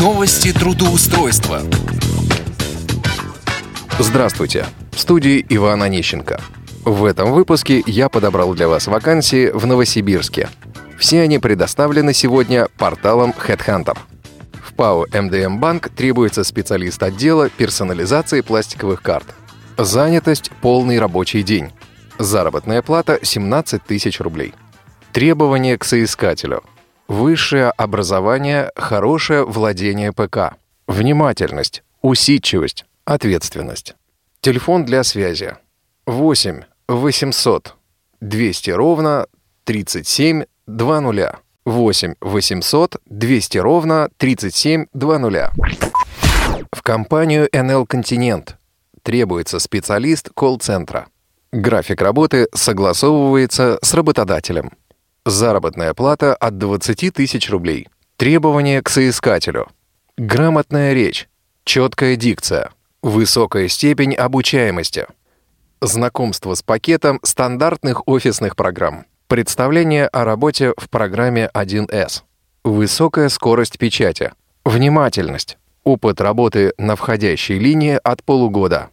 Новости трудоустройства. Здравствуйте. В студии Иван Онищенко. В этом выпуске я подобрал для вас вакансии в Новосибирске. Все они предоставлены сегодня порталом HeadHunter. В ПАО МДМ Банк требуется специалист отдела персонализации пластиковых карт. Занятость – полный рабочий день. Заработная плата – 17 тысяч рублей. Требования к соискателю. Высшее образование, хорошее владение ПК. Внимательность, усидчивость, ответственность. Телефон для связи. 8 800 200 ровно 37 20. 8 800 200 ровно 37 20. В компанию NL Континент требуется специалист колл-центра. График работы согласовывается с работодателем. Заработная плата от 20 тысяч рублей. Требования к соискателю. Грамотная речь, четкая дикция, высокая степень обучаемости. Знакомство с пакетом стандартных офисных программ. Представление о работе в программе 1С. Высокая скорость печати. Внимательность. Опыт работы на входящей линии от полугода.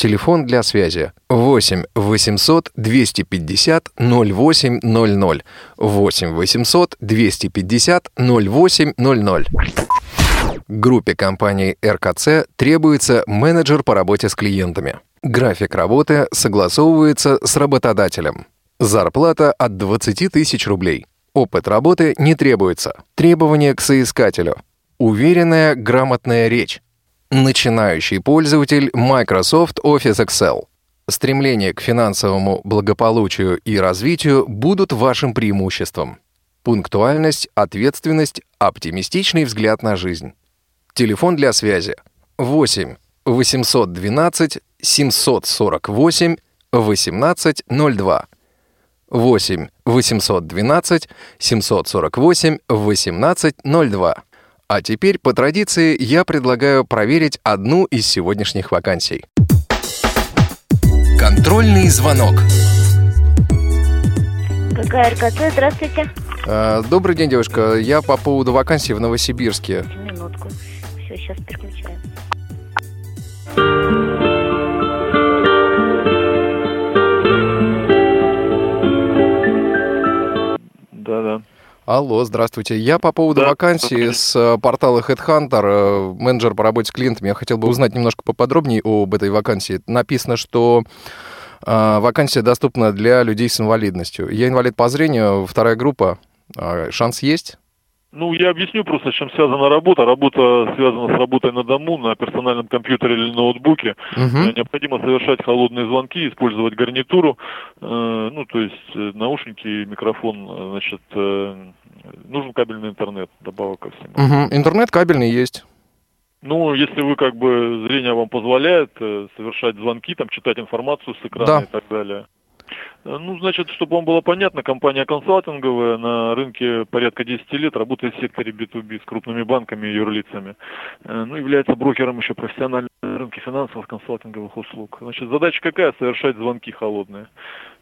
Телефон для связи 8 800 250 0800 8 800 250 0800. Группе компании РКЦ требуется менеджер по работе с клиентами. График работы согласовывается с работодателем. Зарплата от 20 тысяч рублей. Опыт работы не требуется. Требования к соискателю. Уверенная, грамотная речь. Начинающий пользователь Microsoft Office Excel. Стремление к финансовому благополучию и развитию будут вашим преимуществом. Пунктуальность, ответственность, оптимистичный взгляд на жизнь. Телефон для связи 8 812 748 1802. 8 812 748 1802. А теперь, по традиции, я предлагаю проверить одну из сегодняшних вакансий. Контрольный звонок. Какая РКЦ? Здравствуйте. А, Добрый день, девушка. Я по поводу вакансии в Новосибирске. Минутку. Все, сейчас переключаем. Да, да. Алло, здравствуйте. Я по поводу Да, вакансии с э, портала Headhunter, э, менеджер по работе с клиентами. Я хотел бы узнать немножко поподробнее об этой вакансии. Написано, что э, вакансия доступна для людей с инвалидностью. Я инвалид по зрению, вторая группа. А, Шанс есть? Ну, я объясню просто, с чем связана работа. Работа связана с работой на дому, на персональном компьютере или ноутбуке. Э, Необходимо совершать холодные звонки, использовать гарнитуру, э, ну, то есть наушники, микрофон, значит, э, нужен кабельный интернет, добавок ко всему. Мгм. Интернет кабельный есть. Ну, если вы как бы зрение вам позволяет э, совершать звонки, там читать информацию с экрана Да. и так далее. Э, Ну, значит, чтобы вам было понятно, компания консалтинговая на рынке порядка 10 лет работает в секторе B2B с крупными банками и юрлицами. Э, Ну, является брокером еще профессионального на рынке финансовых консалтинговых услуг. Значит, задача какая? Совершать звонки холодные.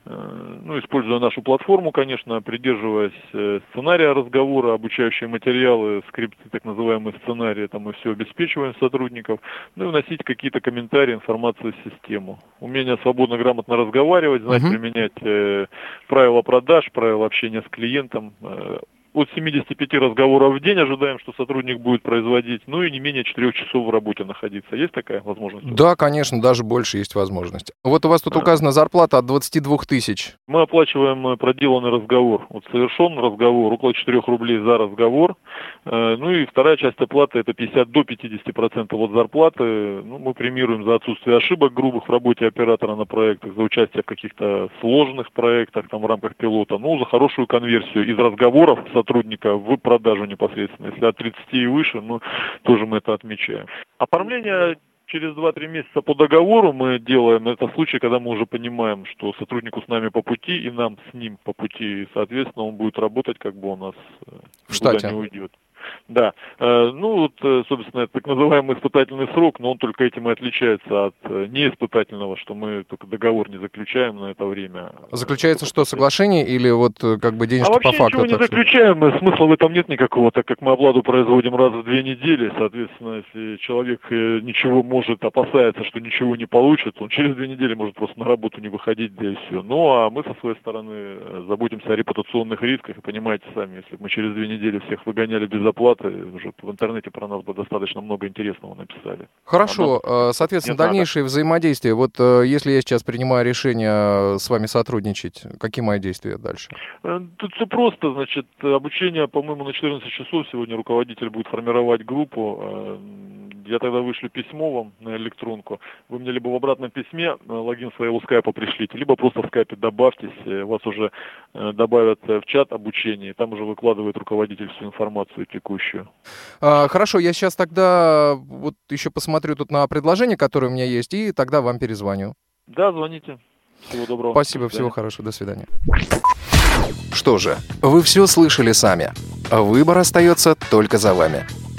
Э, Ну, используя нашу платформу, конечно, придерживаясь э, сценария разговора, обучающие материалы, скрипты, так называемые сценарии, там мы все обеспечиваем сотрудников, ну и вносить какие-то комментарии, информацию в систему. Умение свободно, грамотно разговаривать, знать, Мгм. применять э, правила продаж, правила общения с клиентом. э, от 75 разговоров в день ожидаем, что сотрудник будет производить, ну и не менее 4 часов в работе находиться. Есть такая возможность? Да, конечно, даже больше есть возможность. Вот у вас тут указана зарплата от 22 тысяч. Мы оплачиваем э, проделанный разговор. Вот совершен разговор, около 4 рублей за разговор. Э, Ну и вторая часть оплаты это 50 до 50% от зарплаты. Ну, мы премируем за отсутствие ошибок грубых в работе оператора на проектах, за участие в каких-то сложных проектах там в рамках пилота, ну, за хорошую конверсию из разговоров сотрудника в продажу непосредственно. Если от 30 и выше, ну, тоже мы это отмечаем. Оформление через 2-3 месяца по договору мы делаем. Это случай, когда мы уже понимаем, что сотруднику с нами по пути и нам с ним по пути. И, соответственно, он будет работать как бы у нас э, В штате. не уйдет. Да. Э, Ну, вот, э, собственно, это так называемый испытательный срок, но он только этим и отличается от э, неиспытательного, что мы только договор не заключаем на это время. Заключается что, соглашение или вот как бы денежки а вообще по факту? ничего не что- заключаем, и смысла в этом нет никакого, так как мы оплату производим раз в две недели, соответственно, если человек ничего может, опасается, что ничего не получит, он через две недели может просто на работу не выходить, да и все. Ну, а мы со своей стороны заботимся о репутационных рисках, и понимаете сами, если бы мы через две недели всех выгоняли без оплаты, уже в интернете про нас достаточно много интересного написали. Хорошо, э, соответственно, Нет, надо. дальнейшее взаимодействие. Вот э, если я сейчас принимаю решение э, с вами сотрудничать, какие мои действия дальше? Тут все просто, значит, обучение, по-моему, на 14 часов сегодня руководитель будет формировать группу. Я тогда вышлю письмо вам на электронку. Вы мне либо в обратном письме э, логин своего скайпа пришлите, либо просто в скайпе добавьтесь, э, вас уже э, добавят в чат обучения, там уже выкладывает руководитель всю информацию текущую. А, Хорошо, я сейчас тогда вот еще посмотрю тут на предложение, которое у меня есть, и тогда вам перезвоню. Да, звоните. Всего доброго. Спасибо, До всего хорошего, до свидания. Что же, вы все слышали сами. Выбор остается только за вами.